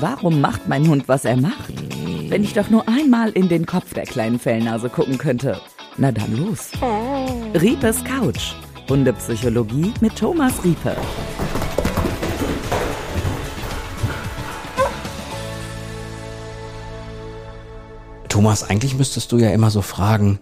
Warum macht mein Hund, was er macht? Wenn ich doch nur einmal in den Kopf der kleinen Fellnase gucken könnte. Na dann los. Riepes Couch. Hundepsychologie mit Thomas Riepe. Thomas, eigentlich müsstest du ja immer so fragen,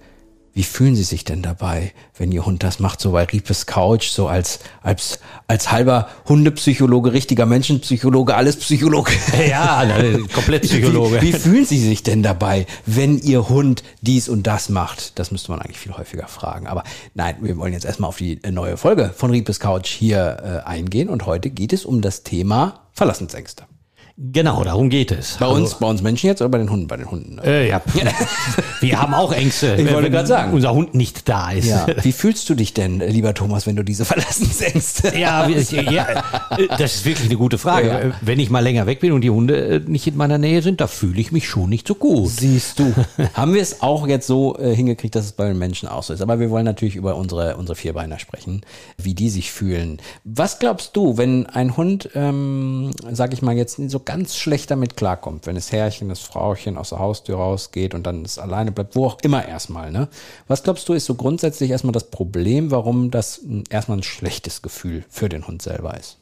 wie fühlen Sie sich denn dabei, wenn Ihr Hund das macht, so bei Riepes Couch, so als, als, als halber Hundepsychologe, richtiger Menschenpsychologe, alles Psychologe? Ja, komplett Psychologe. Wie, wie fühlen Sie sich denn dabei, wenn Ihr Hund dies und das macht? Das müsste man eigentlich viel häufiger fragen. Aber nein, wir wollen jetzt erstmal auf die neue Folge von Riepes Couch hier äh, eingehen und heute geht es um das Thema Verlassensängste. Genau, darum geht es. Bei uns, bei uns Menschen jetzt oder bei den Hunden? Bei den Hunden. Äh, ja. Wir haben auch Ängste. Ich wollte gerade sagen. Unser Hund nicht da ist. Ja. Wie fühlst du dich denn, lieber Thomas, wenn du diese Verlassensängste Ja, wie- ja, das ist wirklich eine gute Frage. Ja. Wenn ich mal länger weg bin und die Hunde äh, nicht in meiner Nähe sind, da fühle ich mich schon nicht so gut. Siehst du. Haben wir es auch jetzt so äh, hingekriegt, dass es bei den Menschen auch so ist. Aber wir wollen natürlich über unsere, unsere Vierbeiner sprechen, wie die sich fühlen. Was glaubst du, wenn ein Hund, ähm, sag ich mal, jetzt so ganz schlecht damit klarkommt, wenn das Herrchen, das Frauchen aus der Haustür rausgeht und dann es alleine bleibt, wo auch immer erstmal, ne? Was glaubst du, ist so grundsätzlich erstmal das Problem, warum das erstmal ein schlechtes Gefühl für den Hund selber ist?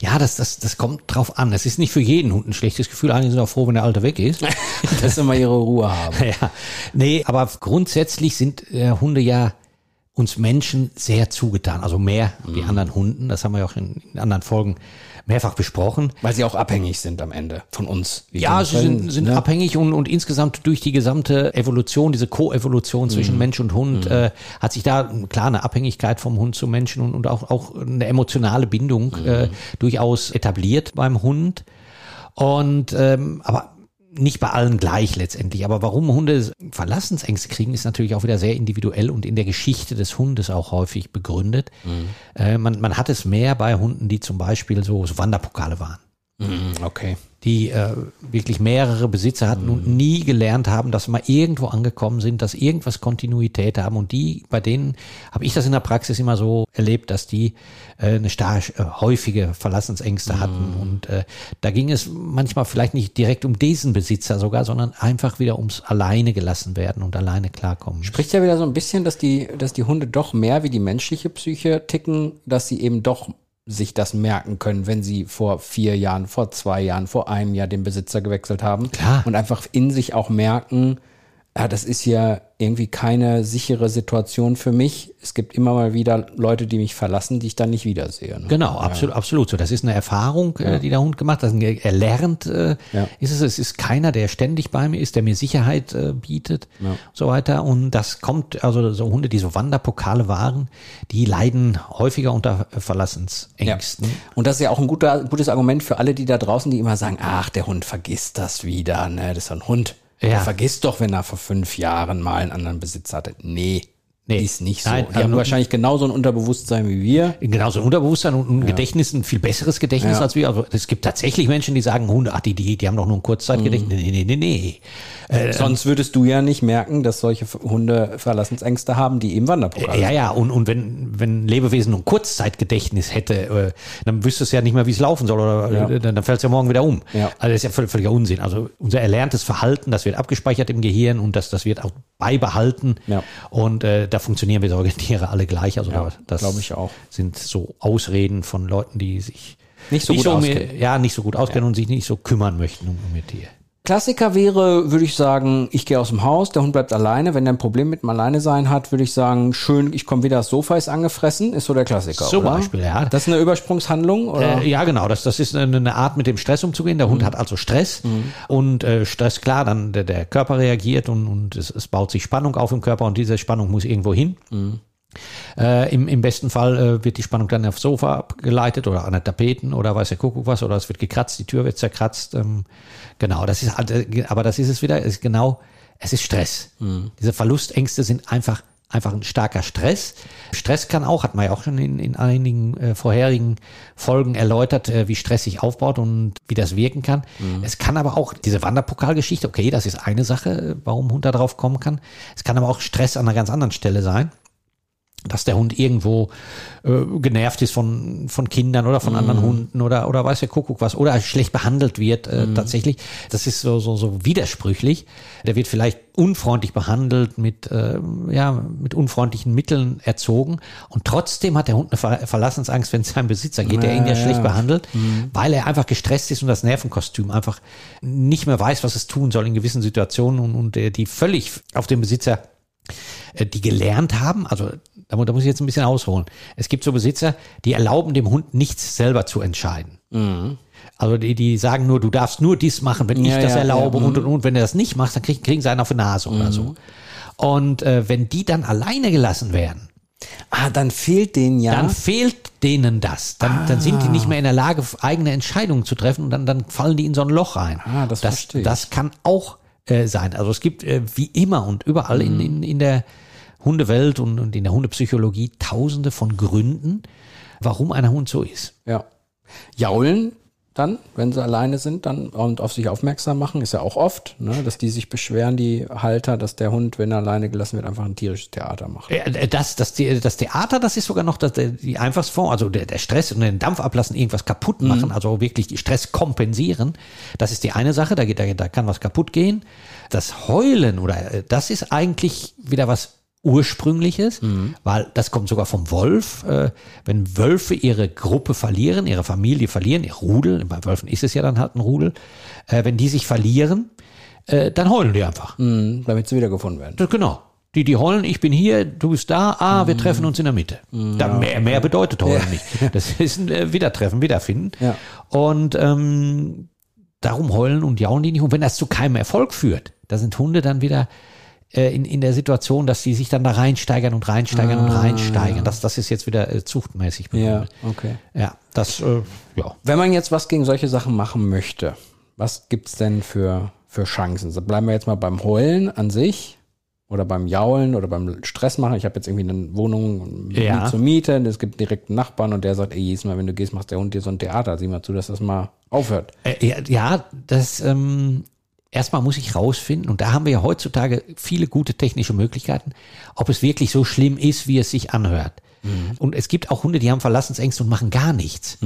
Ja, das, das, das kommt drauf an. Es ist nicht für jeden Hund ein schlechtes Gefühl. Einige sind auch froh, wenn der Alte weg ist. Dass sie mal ihre Ruhe haben. ja, nee, aber grundsätzlich sind äh, Hunde ja uns Menschen sehr zugetan. Also mehr wie anderen Hunden. Das haben wir ja auch in, in anderen Folgen mehrfach besprochen. Weil sie auch abhängig sind am Ende von uns. Ja, sie sind, Fällen, sind ne? abhängig und, und insgesamt durch die gesamte Evolution, diese Co-Evolution zwischen Mhm. Mensch und Hund, äh, hat sich da klar eine Abhängigkeit vom Hund zum Menschen und, und auch, auch eine emotionale Bindung Mhm. äh, durchaus etabliert beim Hund. Und ähm, aber nicht bei allen gleich letztendlich. Aber warum Hunde Verlassensängste kriegen, ist natürlich auch wieder sehr individuell und in der Geschichte des Hundes auch häufig begründet. Äh, man, man hat es mehr bei Hunden, die zum Beispiel so, so Wanderpokale waren Mhm, Okay. die äh, wirklich mehrere Besitzer hatten und nie gelernt haben, dass mal irgendwo angekommen sind, dass irgendwas Kontinuität haben. Und die, bei denen habe ich das in der Praxis immer so erlebt, dass die äh, eine stark äh, häufige Verlassensängste hatten. Und äh, da ging es manchmal vielleicht nicht direkt um diesen Besitzer sogar, sondern einfach wieder ums alleine gelassen werden und alleine klarkommen. Spricht ja wieder so ein bisschen, dass die, dass die Hunde doch mehr wie die menschliche Psyche ticken, dass sie eben doch sich das merken können, wenn sie vor vier Jahren, vor zwei Jahren, vor einem Jahr den Besitzer gewechselt haben. Klar. Und einfach in sich auch merken, ja, das ist ja irgendwie keine sichere Situation für mich. Es gibt immer mal wieder Leute, die mich verlassen, die ich dann nicht wiedersehe. Ne? Genau, absolut, absolut. So, das ist eine Erfahrung, äh, die der Hund gemacht hat. Er lernt, äh, Ja. ist es. Es ist keiner, der ständig bei mir ist, der mir Sicherheit äh, bietet, so weiter. Und das kommt, also so Hunde, die so Wanderpokale waren, die leiden häufiger unter Verlassensängsten. Und das ist ja auch ein guter, gutes Argument für alle, die da draußen, die immer sagen, ach, der Hund vergisst das wieder, ne? Das ist ein Hund. Der Ja. vergisst doch, wenn er vor fünf Jahren mal einen anderen Besitzer hatte. Nee. Nee. Ist nicht so. Nein, die haben also- wahrscheinlich genauso ein Unterbewusstsein wie wir. Genauso ein Unterbewusstsein und ein Gedächtnis, ein viel besseres Gedächtnis Ja. als wir. Also es gibt tatsächlich Menschen, die sagen, Hunde, ach, die, die, die haben doch nur ein Kurzzeitgedächtnis. Nee, nee, nee, nee. Äh, Sonst würdest du ja nicht merken, dass solche Hunde Verlassensängste haben, die eben Wanderpokale Ja, ja, und, und wenn, wenn ein Lebewesen nur ein Kurzzeitgedächtnis hätte, äh, dann wüsste es ja nicht mehr, wie es laufen soll, oder Ja. äh, dann, dann fällt es ja morgen wieder um. Ja. Also das ist ja völlig, völliger Unsinn. Also unser erlerntes Verhalten, das wird abgespeichert im Gehirn und das, das wird auch beibehalten. Ja. Und äh, da funktionieren wir Säugetiere alle gleich. Also Ja, das glaube ich auch. sind so Ausreden von Leuten, die sich Nicht so gut um, auskennen. ja, nicht so gut auskennen und sich nicht so kümmern möchten um, um ihr Tier. Klassiker wäre, würde ich sagen, ich gehe aus dem Haus, der Hund bleibt alleine. Wenn er ein Problem mit dem Alleinesein hat, würde ich sagen, schön, ich komme wieder, das Sofa ist angefressen, ist so der Klassiker. Zum oder? Beispiel, ja. Das ist eine Übersprungshandlung, oder? Äh, ja, genau. Das, das ist eine, Art, mit dem Stress umzugehen. Der Hund hat also Stress und äh, Stress, klar, dann der, der Körper reagiert und, und es, es baut sich Spannung auf im Körper und diese Spannung muss irgendwo hin. Äh, im, Im besten Fall äh, wird die Spannung dann aufs Sofa abgeleitet oder an der Tapeten oder weiß der Kuckuck was oder es wird gekratzt, die Tür wird zerkratzt. Ähm, genau, das ist halt, äh, aber das ist es wieder, es ist genau, es ist Stress. Diese Verlustängste sind einfach einfach ein starker Stress. Stress kann auch, hat man ja auch schon in, in einigen äh, vorherigen Folgen erläutert, äh, wie Stress sich aufbaut und wie das wirken kann. Es kann aber auch diese Wanderpokalgeschichte, okay, das ist eine Sache, äh, warum Hund da drauf kommen kann. Es kann aber auch Stress an einer ganz anderen Stelle sein. Dass der Hund irgendwo äh, genervt ist von, von Kindern oder von anderen Hunden oder, oder weiß der Kuckuck was oder schlecht behandelt wird äh, tatsächlich. Das ist so, so, so widersprüchlich. Der wird vielleicht unfreundlich behandelt, mit, äh, ja, mit unfreundlichen Mitteln erzogen. Und trotzdem hat der Hund eine Ver Verlassensangst, wenn es seinem Besitzer geht, der ihn ja schlecht behandelt, weil er einfach gestresst ist und das Nervenkostüm einfach nicht mehr weiß, was es tun soll in gewissen Situationen und, und äh, die völlig auf den Besitzer die gelernt haben, also da, mu- da muss ich jetzt ein bisschen ausholen. Es gibt so Besitzer, die erlauben dem Hund nichts selber zu entscheiden. Also die, die sagen nur, du darfst nur dies machen, wenn ich Ja, das ja, erlaube ja, und und und. Wenn du das nicht machst, dann krieg, kriegen sie einen auf die Nase oder so. Und äh, wenn die dann alleine gelassen werden, Ah, dann fehlt denen ja. dann fehlt denen das. Dann, dann sind die nicht mehr in der Lage, eigene Entscheidungen zu treffen und dann, dann fallen die in so ein Loch rein. Ah, das das, verstehe ich. das kann auch äh, sein. Also es gibt äh, wie immer und überall in, in, in der Hundewelt und, und in der Hundepsychologie tausende von Gründen, warum ein Hund so ist. ja. Jaulen dann, wenn sie alleine sind, dann und auf sich aufmerksam machen, ist ja auch oft, ne, dass die sich beschweren, die Halter, dass der Hund, wenn er alleine gelassen wird, einfach ein tierisches Theater macht. Äh, Das, das, die- das Theater, das ist sogar noch das, die einfachste Form, also der, der Stress und den Dampf ablassen, irgendwas kaputt machen, also wirklich die Stress kompensieren. Das ist die eine Sache, da, geht, da, da kann was kaputt gehen. Das Heulen oder äh, das ist eigentlich wieder was Ursprüngliches, weil das kommt sogar vom Wolf. Äh, wenn Wölfe ihre Gruppe verlieren, ihre Familie verlieren, ihr Rudel, bei Wölfen ist es ja dann halt ein Rudel, äh, wenn die sich verlieren, äh, dann heulen die einfach. Mhm, damit sie wiedergefunden werden. Das- Genau. Die, die heulen, ich bin hier, du bist da, ah, wir treffen uns in der Mitte. Da mehr, mehr bedeutet heulen nicht. Das ist ein äh, Wiedertreffen, Wiederfinden. Ja. Und ähm, darum heulen und jaulen die nicht. Und wenn das zu keinem Erfolg führt, da sind Hunde dann wieder äh, in, in der Situation, dass sie sich dann da reinsteigern und reinsteigern und reinsteigern. Das, das ist jetzt wieder äh, zuchtmäßig Ja, begründet. okay. Ja, das, äh, ja. Wenn man jetzt was gegen solche Sachen machen möchte, was gibt's denn für, für Chancen? So bleiben wir jetzt mal beim Heulen an sich oder beim Jaulen oder beim Stress machen. Ich habe jetzt irgendwie eine Wohnung Ja. zur Miete, es gibt direkt einen Nachbarn und der sagt, ey, jedes Mal, wenn du gehst, macht der Hund dir so ein Theater. Sieh mal zu, dass das mal aufhört. Äh, ja, ja, das ähm, erstmal muss ich rausfinden, und da haben wir ja heutzutage viele gute technische Möglichkeiten, ob es wirklich so schlimm ist, wie es sich anhört. Und es gibt auch Hunde, die haben Verlassensängste und machen gar nichts.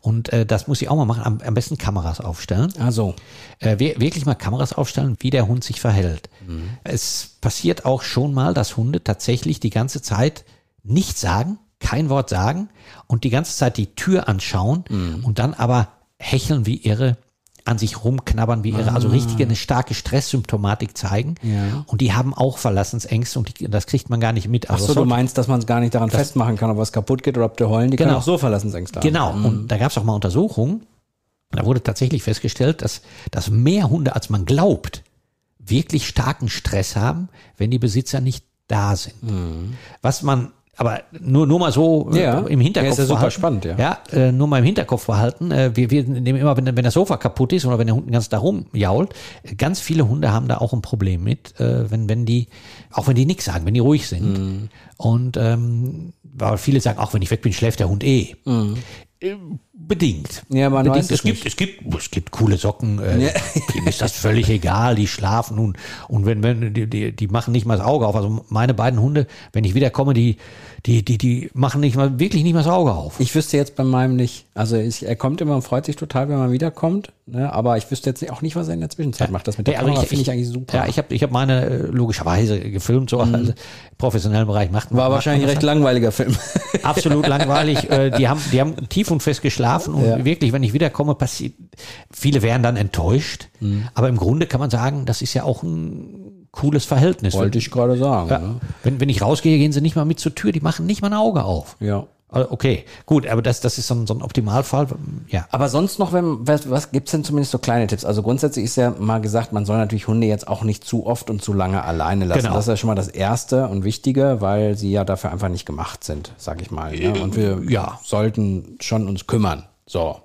Und äh, das muss ich auch mal machen, am, am besten Kameras aufstellen. Also, Äh, wir- wirklich mal Kameras aufstellen, wie der Hund sich verhält. Es passiert auch schon mal, dass Hunde tatsächlich die ganze Zeit nichts sagen, kein Wort sagen und die ganze Zeit die Tür anschauen und dann aber hecheln wie irre, an sich rumknabbern wie irre, also richtige eine starke Stresssymptomatik zeigen. Ja. Und die haben auch Verlassensängste und die, das kriegt man gar nicht mit. ach Also so, es du meinst, dass man es gar nicht daran festmachen kann, ob was kaputt geht oder ob die heulen. Die können Genau. auch so Verlassensängste haben. Genau, und da gab es auch mal Untersuchungen, da wurde tatsächlich festgestellt, dass, dass mehr Hunde, als man glaubt, wirklich starken Stress haben, wenn die Besitzer nicht da sind. Was man aber nur, nur mal so äh, Ja. im Hinterkopf Ja, ist ja super spannend, ja. Ja, äh, nur mal im Hinterkopf behalten. Äh, wir, wir nehmen immer, wenn, wenn das Sofa kaputt ist oder wenn der Hund ganz da rumjault, ganz viele Hunde haben da auch ein Problem mit, wenn, wenn die, auch wenn die nichts sagen, wenn die ruhig sind. Mhm. Und ähm, weil viele sagen, auch wenn ich weg bin, schläft der Hund eh. Äh, Bedingt. Mhm. Ja, man Bedingt. weiß es es gibt, nicht. es gibt, es gibt coole Socken. Äh, Dem ist das völlig egal. Die schlafen und und wenn wenn die, die die machen nicht mal das Auge auf. Also meine beiden Hunde, wenn ich wiederkomme, die die die die machen nicht mal wirklich nicht mal das Auge auf. Ich wüsste jetzt bei meinem nicht. Also ich, er kommt immer und freut sich total, wenn man wiederkommt. Ne? Aber ich wüsste jetzt auch nicht, was er in der Zwischenzeit macht. Das mit der Ja, also Kamera finde ich eigentlich super. Ja, ich habe ich hab meine äh, logischerweise gefilmt, so also im professionellen Bereich macht Mhm. War macht wahrscheinlich ein recht langweiliger Film. absolut langweilig. Äh, die haben die haben tief und fest geschlafen und Ja. wirklich, wenn ich wiederkomme, passiert. Viele wären dann enttäuscht, Mhm. aber im Grunde kann man sagen, das ist ja auch ein cooles Verhältnis. Wollte ich gerade sagen. ja, Ne? wenn, wenn ich rausgehe, gehen sie nicht mal mit zur Tür, die machen nicht mal ein Auge auf. Ja. Also, Okay, gut, aber das, das ist so ein, so ein Optimalfall. Ja. Aber sonst noch, wenn, was, was gibt's denn zumindest so kleine Tipps? Also grundsätzlich ist ja mal gesagt, man soll natürlich Hunde jetzt auch nicht zu oft und zu lange alleine lassen. Genau. Das ist ja schon mal das Erste und Wichtige, weil sie ja dafür einfach nicht gemacht sind, sag ich mal. Ne? Und wir Ja. sollten schon uns kümmern. So.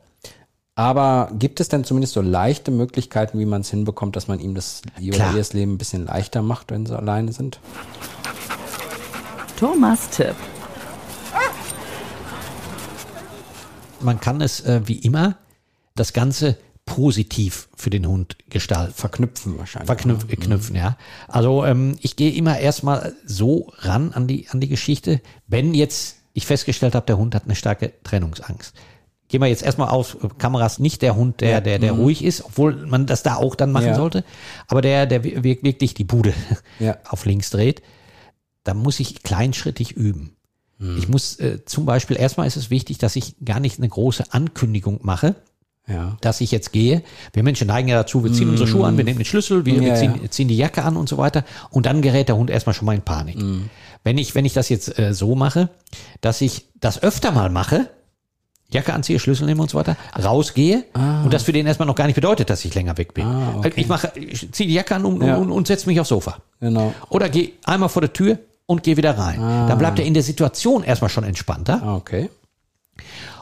Aber gibt es denn zumindest so leichte Möglichkeiten, wie man es hinbekommt, dass man ihm Klar. das Leben ein bisschen leichter macht, wenn sie alleine sind? Thomas Tipp. Man kann es äh, wie immer das Ganze positiv für den Hund gestalten. Verknüpfen wahrscheinlich. Verknüpfen, ne? knüpfen, ja. Also ähm, ich gehe immer erstmal so ran an die, an die Geschichte, wenn jetzt ich festgestellt habe, der Hund hat eine starke Trennungsangst. Gehen wir jetzt erstmal auf Kameras, nicht der Hund, der, der, der ruhig ist, obwohl man das da auch dann machen Mhm. Ja. sollte, aber der, der wir- wirklich die Bude Ja. auf links dreht, da muss ich kleinschrittig üben. Mhm. Ich muss äh, zum Beispiel, erstmal ist es wichtig, dass ich gar nicht eine große Ankündigung mache, Ja. dass ich jetzt gehe. Wir Menschen neigen ja dazu, wir ziehen unsere Schuhe an, wir nehmen den Schlüssel, wir, wir Ja, ziehen, ja. ziehen die Jacke an und so weiter. Und dann gerät der Hund erstmal schon mal in Panik. Wenn ich, wenn ich das jetzt äh, so mache, dass ich das öfter mal mache, Jacke anziehe, Schlüssel nehme und so weiter, rausgehe und das für den erstmal noch gar nicht bedeutet, dass ich länger weg bin. Ah, okay. Ich mache, ich ziehe die Jacke an und, Ja. und, und setze mich aufs Sofa. Genau. Oder gehe einmal vor der Tür und gehe wieder rein. Dann bleibt er in der Situation erstmal schon entspannter. Ah, okay.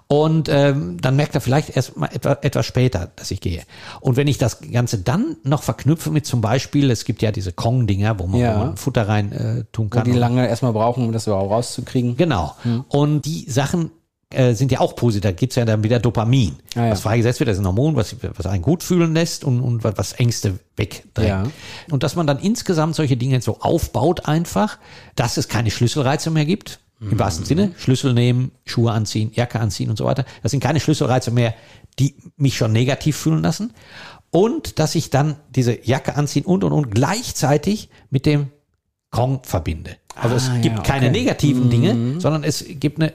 Und ähm, dann merkt er vielleicht erst mal etwa, etwas später, dass ich gehe. Und wenn ich das Ganze dann noch verknüpfe mit zum Beispiel, es gibt ja diese Kong-Dinger, wo man, Ja. wo man Futter rein äh, tun Wo kann. die Und- lange erstmal brauchen, um das überhaupt rauszukriegen. Genau. Und die Sachen äh, sind ja auch positiv. Da gibt's ja dann wieder Dopamin, Ah, ja. was freigesetzt wird. Das ist ein Hormon, was, was einen gut fühlen lässt und, und was- Ängste wegdrängt. Ja. Und dass man dann insgesamt solche Dinge so aufbaut einfach, dass es keine Schlüsselreize mehr gibt. Im wahrsten Sinne, Schlüssel nehmen, Schuhe anziehen, Jacke anziehen und so weiter. Das sind keine Schlüsselreize mehr, die mich schon negativ fühlen lassen. Und dass ich dann diese Jacke anziehen und und und gleichzeitig mit dem Kong verbinde. Also es Ah, gibt ja, keine okay. Mhm. negativen Dinge, sondern es gibt eine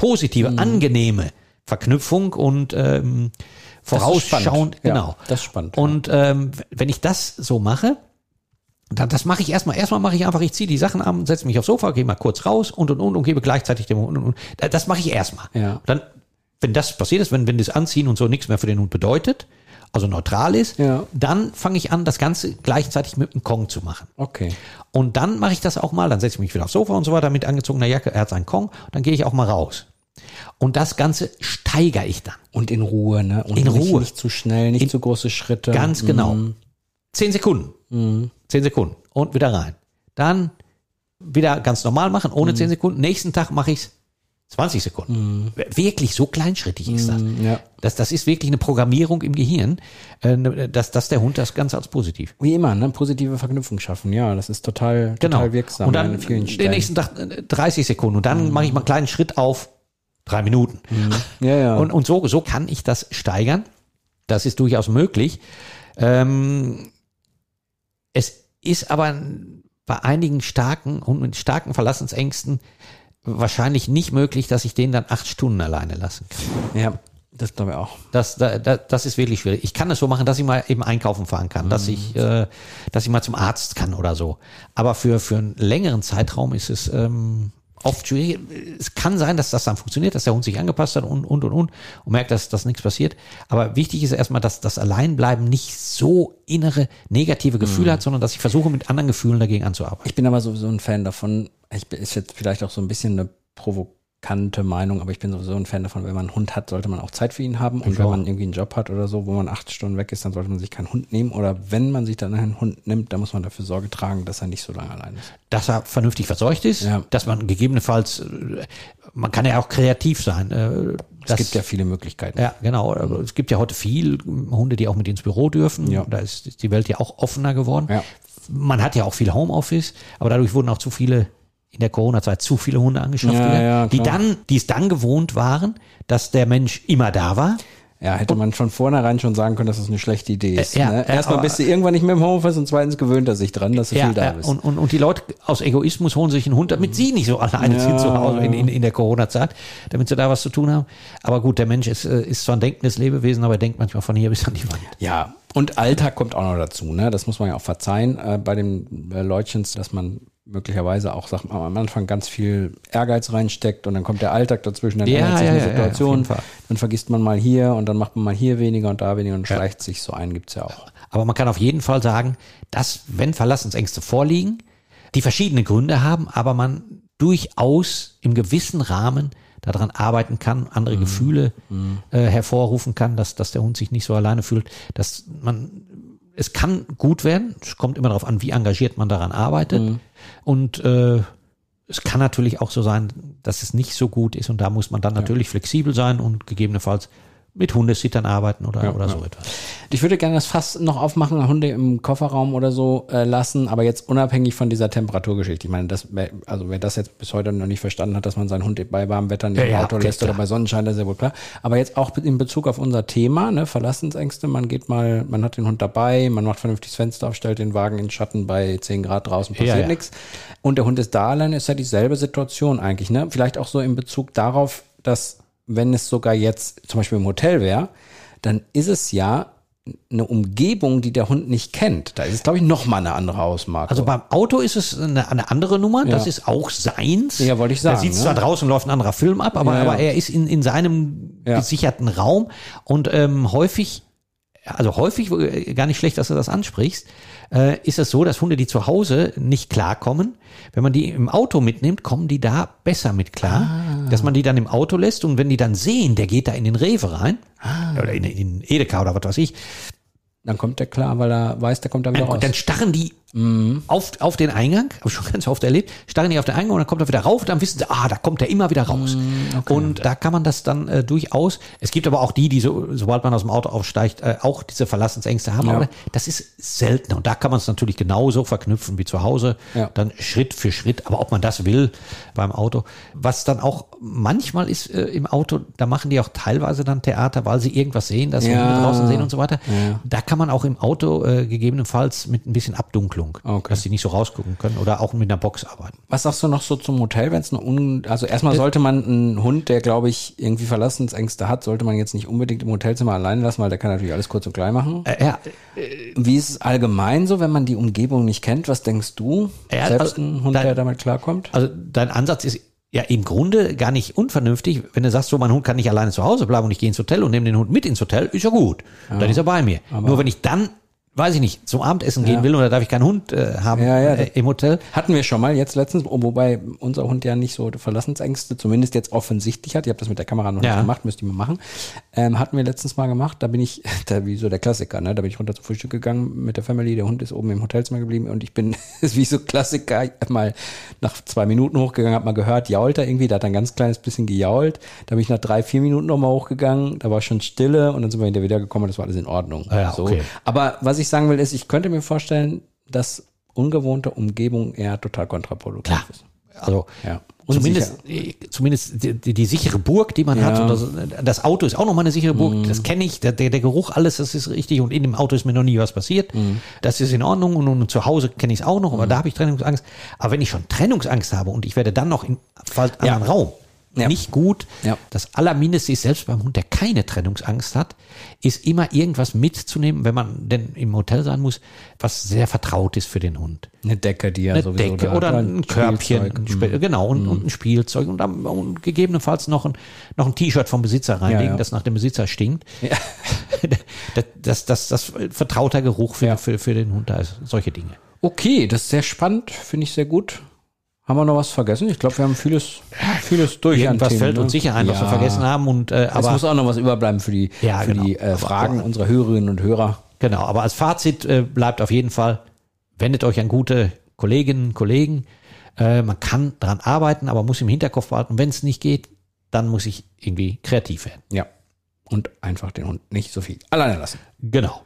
positive, angenehme Verknüpfung und ähm, vorausschauend. spannend. Ja, genau. das ist spannend. Und ähm, wenn ich das so mache, dann, das mache ich erstmal. Erstmal mache ich einfach, ich ziehe die Sachen an, setze mich aufs Sofa, gehe mal kurz raus und und und und gebe gleichzeitig dem Hund und und. Das mache ich erstmal. Ja. Dann, wenn das passiert ist, wenn, wenn das Anziehen und so nichts mehr für den Hund bedeutet, also neutral ist, Ja. dann fange ich an, das Ganze gleichzeitig mit dem Kong zu machen. Okay. Und dann mache ich das auch mal, dann setze ich mich wieder aufs Sofa und so weiter mit angezogener Jacke, er hat seinen Kong, dann gehe ich auch mal raus. Und das Ganze steigere ich dann. Und in Ruhe, ne? Und In nicht, Ruhe. Nicht zu schnell, nicht In- zu große Schritte. Ganz genau. Mhm. Zehn Sekunden. Zehn Sekunden. Und wieder rein. Dann wieder ganz normal machen, ohne zehn Sekunden. Nächsten Tag mache ich's 20 Sekunden. Wirklich so kleinschrittig ist das. Ja. das. Das ist wirklich eine Programmierung im Gehirn, äh, dass, dass der Hund das Ganze als positiv. Wie immer, ne? Positive Verknüpfung schaffen. Ja, das ist total, Genau. total wirksam und dann an vielen den nächsten Tag äh, 30 Sekunden. Und dann mache ich mal einen kleinen Schritt auf drei Minuten. ja, ja. Und, und so, so kann ich das steigern. Das ist durchaus möglich. Ähm, es ist aber bei einigen starken und mit starken Verlassensängsten wahrscheinlich nicht möglich, dass ich den dann acht Stunden alleine lassen kann. ja, das glaube ich auch. Das, da, da, das ist wirklich schwierig. Ich kann es so machen, dass ich mal eben einkaufen fahren kann, dass Mhm. ich, äh, dass ich mal zum Arzt kann oder so. Aber für, für einen längeren Zeitraum ist es ähm, oft schwierig. Es kann sein, dass das dann funktioniert, dass der Hund sich angepasst hat und, und, und, und, und merkt, dass, dass nichts passiert. Aber wichtig ist erstmal, dass das Alleinbleiben nicht so innere negative Gefühle hat, sondern dass ich versuche, mit anderen Gefühlen dagegen anzuarbeiten. Ich bin aber sowieso ein Fan davon. Ich bin, ist jetzt vielleicht auch so ein bisschen eine provokante Meinung, aber ich bin sowieso ein Fan davon, wenn man einen Hund hat, sollte man auch Zeit für ihn haben. Und Ich wenn auch. man irgendwie einen Job hat oder so, wo man acht Stunden weg ist, dann sollte man sich keinen Hund nehmen. Oder wenn man sich dann einen Hund nimmt, dann muss man dafür Sorge tragen, dass er nicht so lange allein ist. dass er vernünftig verseucht ist, Ja. dass man gegebenenfalls, äh, man kann ja auch kreativ sein. äh, Es gibt ja viele Möglichkeiten. Ja, genau. Aber Es gibt ja heute viel Hunde, die auch mit ins Büro dürfen. Ja. Da ist ist die Welt ja auch offener geworden. Ja. Man hat ja auch viel Homeoffice, aber dadurch wurden auch zu viele in der Corona-Zeit zu viele Hunde angeschafft, Ja, wieder, ja, die dann, die es dann gewohnt waren, dass der Mensch immer da war. Ja, hätte man von vornherein schon sagen können, dass das eine schlechte Idee ist. Äh, ja, ne? äh, Erstmal aber- bist du irgendwann nicht mehr im Homeoffice und zweitens gewöhnt er sich dran, dass du viel da ja, bist. und, und, und die Leute aus Egoismus holen sich einen Hund, damit sie nicht so alleine Ja, sind zu Hause in, ja. in, in der Corona-Zeit, damit sie da was zu tun haben. Aber gut, der Mensch ist, äh, ist zwar ein denkendes Lebewesen, aber er denkt manchmal von hier bis an die Wand. Ja, und Alltag kommt auch noch dazu, ne? Das muss man ja auch verzeihen äh, bei den äh, Leutchens, dass man möglicherweise auch sag, mal, am Anfang ganz viel Ehrgeiz reinsteckt und dann kommt der Alltag dazwischen, dann Ja, ändert sich ja, eine ja, ja, Situation, Fall. dann vergisst man mal hier und dann macht man mal hier weniger und da weniger und schleicht sich so ein, gibt's ja auch. Aber man kann auf jeden Fall sagen, dass, wenn Verlassensängste vorliegen, die verschiedene Gründe haben, aber man durchaus im gewissen Rahmen daran arbeiten kann, andere Mhm. Gefühle Äh, hervorrufen kann, dass, dass der Hund sich nicht so alleine fühlt, dass man, es kann gut werden, es kommt immer darauf an, wie engagiert man daran arbeitet. Mhm. und äh, es kann natürlich auch so sein, dass es nicht so gut ist. Und da muss man dann natürlich flexibel sein und gegebenenfalls mit Hundesittern arbeiten oder, oder so etwas. Ich würde gerne das Fass noch aufmachen, Hunde im Kofferraum oder so äh, lassen, aber jetzt unabhängig von dieser Temperaturgeschichte. Ich meine, das, also wer das jetzt bis heute noch nicht verstanden hat, dass man seinen Hund bei warmem Wetter nicht Ja, im ja, Auto okay, lässt oder klar. bei Sonnenschein, das ist ja wohl klar. Aber jetzt auch in Bezug auf unser Thema, ne, Verlassensängste, man geht mal, man hat den Hund dabei, man macht vernünftig das Fenster auf, stellt den Wagen in den Schatten bei 10 Grad draußen, passiert Ja, ja. nichts. Und der Hund ist da allein, ist ja dieselbe Situation eigentlich, ne? Vielleicht auch so in Bezug darauf, dass wenn es sogar jetzt zum Beispiel im Hotel wäre, dann ist es ja eine Umgebung, die der Hund nicht kennt. Da ist es, glaube ich, noch mal eine andere Ausmarke. Also beim Auto ist es eine, eine andere Nummer. Das Ja. ist auch seins. Ja, wollte ich sagen, Er sitzt ne? zwar draußen und läuft ein anderer Film ab, aber, Ja, ja. aber er ist in, in seinem gesicherten Raum und ähm, häufig, also häufig, äh, gar nicht schlecht, dass du das ansprichst, äh, ist es so, dass Hunde, die zu Hause nicht klarkommen, wenn man die im Auto mitnimmt, kommen die da besser mit klar. Ah. Dass man die dann im Auto lässt und wenn die dann sehen, der geht da in den Rewe rein, Ah. oder in, in Edeka oder was weiß ich, dann kommt der klar, weil er weiß, der kommt da wieder raus. und dann starren die Mhm. auf, auf den Eingang, habe ich schon ganz oft erlebt, starren die auf den Eingang und dann kommt er wieder rauf, dann wissen sie, ah, da kommt er immer wieder raus. Mhm, Und da kann man das dann äh, durchaus, es gibt aber auch die, die so, sobald man aus dem Auto aufsteigt, äh, auch diese Verlassensängste haben, Ja. aber das ist seltener und da kann man es natürlich genauso verknüpfen wie zu Hause, Ja. dann Schritt für Schritt, aber ob man das will beim Auto, was dann auch manchmal ist äh, im Auto, da machen die auch teilweise dann Theater, weil sie irgendwas sehen, dass sie Ja. Draußen sehen und so weiter. Da kann man auch im Auto äh, gegebenenfalls mit ein bisschen Abdunklung, Okay. dass sie nicht so rausgucken können oder auch mit einer Box arbeiten. Was sagst du noch so zum Hotel, wenn es eine un also erstmal sollte man einen Hund, der glaube ich irgendwie Verlassensängste hat, sollte man jetzt nicht unbedingt im Hotelzimmer allein lassen, weil der kann natürlich alles kurz und klein machen. Äh, ja, Wie ist es allgemein so, wenn man die Umgebung nicht kennt? Was denkst du? Ja, Selbst also, ein Hund, da- der damit klarkommt? also dein Ansatz ist ja im Grunde gar nicht unvernünftig. Wenn du sagst, so mein Hund kann nicht alleine zu Hause bleiben und ich gehe ins Hotel und nehme den Hund mit ins Hotel, ist ja gut. Dann ist er bei mir. Nur wenn ich dann, weiß ich nicht, zum Abendessen gehen will und da darf ich keinen Hund äh, haben Ja, ja, äh, im Hotel. Hatten wir schon mal jetzt letztens, oh, wobei unser Hund ja nicht so Verlassensängste, zumindest jetzt offensichtlich hat. Ich habe das mit der Kamera noch Ja. nicht gemacht, müsste ich mal machen. Ähm, hatten wir letztens mal gemacht. Da bin ich, da wie so der Klassiker, ne? Da bin ich runter zum Frühstück gegangen mit der Family. Der Hund ist oben im Hotelzimmer geblieben und ich bin, ist wie so Klassiker, mal nach zwei Minuten hochgegangen, hab mal gehört, jault er irgendwie. Da hat er ein ganz kleines bisschen gejault. Da bin ich nach drei, vier Minuten nochmal hochgegangen. Da war schon Stille und dann sind wir hinterher wieder gekommen. Das war alles in Ordnung. Ah ja, so. okay. Aber was ich sagen will, ist, ich könnte mir vorstellen, dass ungewohnte Umgebung eher total kontraproduktiv Klar. ist. Also Ja. zumindest, zumindest die, die, die sichere Burg, die man Ja. hat. Und das, das Auto ist auch nochmal eine sichere Burg. Das kenne ich. Der, der, Geruch, alles, das ist richtig. Und in dem Auto ist mir noch nie was passiert. Das ist in Ordnung. Und, und zu Hause kenne ich es auch noch. Aber da habe ich Trennungsangst. Aber wenn ich schon Trennungsangst habe und ich werde dann noch in falls Ja. anderen Raum, Ja. nicht gut. Ja. Das Allermindeste ist, selbst beim Hund, der keine Trennungsangst hat, ist immer irgendwas mitzunehmen, wenn man denn im Hotel sein muss, was sehr vertraut ist für den Hund Eine Decke, die ja eine sowieso Decke oder ein Körbchen. Mhm. ein Spe- genau, und, und ein Spielzeug und, am- und gegebenenfalls noch ein, noch ein T-Shirt vom Besitzer reinlegen, Ja, das nach dem Besitzer stinkt. das, das, das, das vertrauter Geruch für, für, für den Hund, da ist solche Dinge. Okay, das ist sehr spannend, finde ich sehr gut. Haben wir noch was vergessen? Ich glaube, wir haben vieles, vieles durch. Irgendwas Themen, fällt ne? uns sicher ein, was wir Ja. vergessen haben. Und, äh, Es aber muss auch noch was überbleiben für die, Ja, für genau. die äh, Fragen aber- unserer Hörerinnen und Hörer. Genau, aber als Fazit äh, bleibt auf jeden Fall, wendet euch an gute Kolleginnen und Kollegen. Äh, man kann dran arbeiten, aber muss im Hinterkopf behalten, wenn es nicht geht, dann muss ich irgendwie kreativ werden. Ja. Und einfach den Hund nicht so viel alleine lassen. Genau.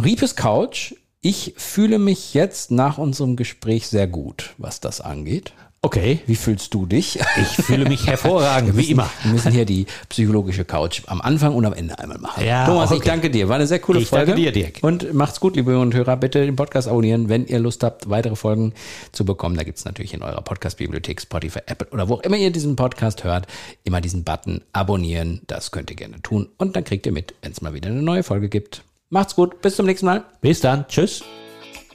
Riepes Couch. Ich fühle mich jetzt nach unserem Gespräch sehr gut, was das angeht. Okay. Wie fühlst du dich? Ich fühle mich hervorragend, wie immer. Wir müssen hier die psychologische Couch am Anfang und am Ende einmal machen. Ja, Thomas, ich okay. danke dir. War eine sehr coole Ich Folge. danke dir, Dirk. Und macht's gut, liebe Hörer und Hörer. Bitte den Podcast abonnieren, wenn ihr Lust habt, weitere Folgen zu bekommen. Da gibt's natürlich in eurer Podcast-Bibliothek, Spotify, Apple oder wo auch immer ihr diesen Podcast hört, immer diesen Button abonnieren. Das könnt ihr gerne tun. Und dann kriegt ihr mit, wenn es mal wieder eine neue Folge gibt. Macht's gut. Bis zum nächsten Mal. Bis dann. Tschüss.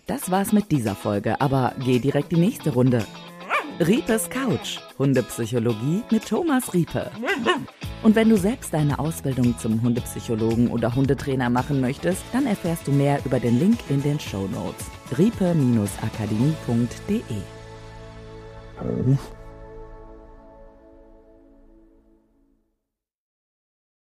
Das war's mit dieser Folge, aber geh direkt die nächste Runde. Riepes Couch, Hundepsychologie mit Thomas Riepe. Und wenn du selbst deine Ausbildung zum Hundepsychologen oder Hundetrainer machen möchtest, dann erfährst du mehr über den Link in den Show Notes. riepe-akademie.de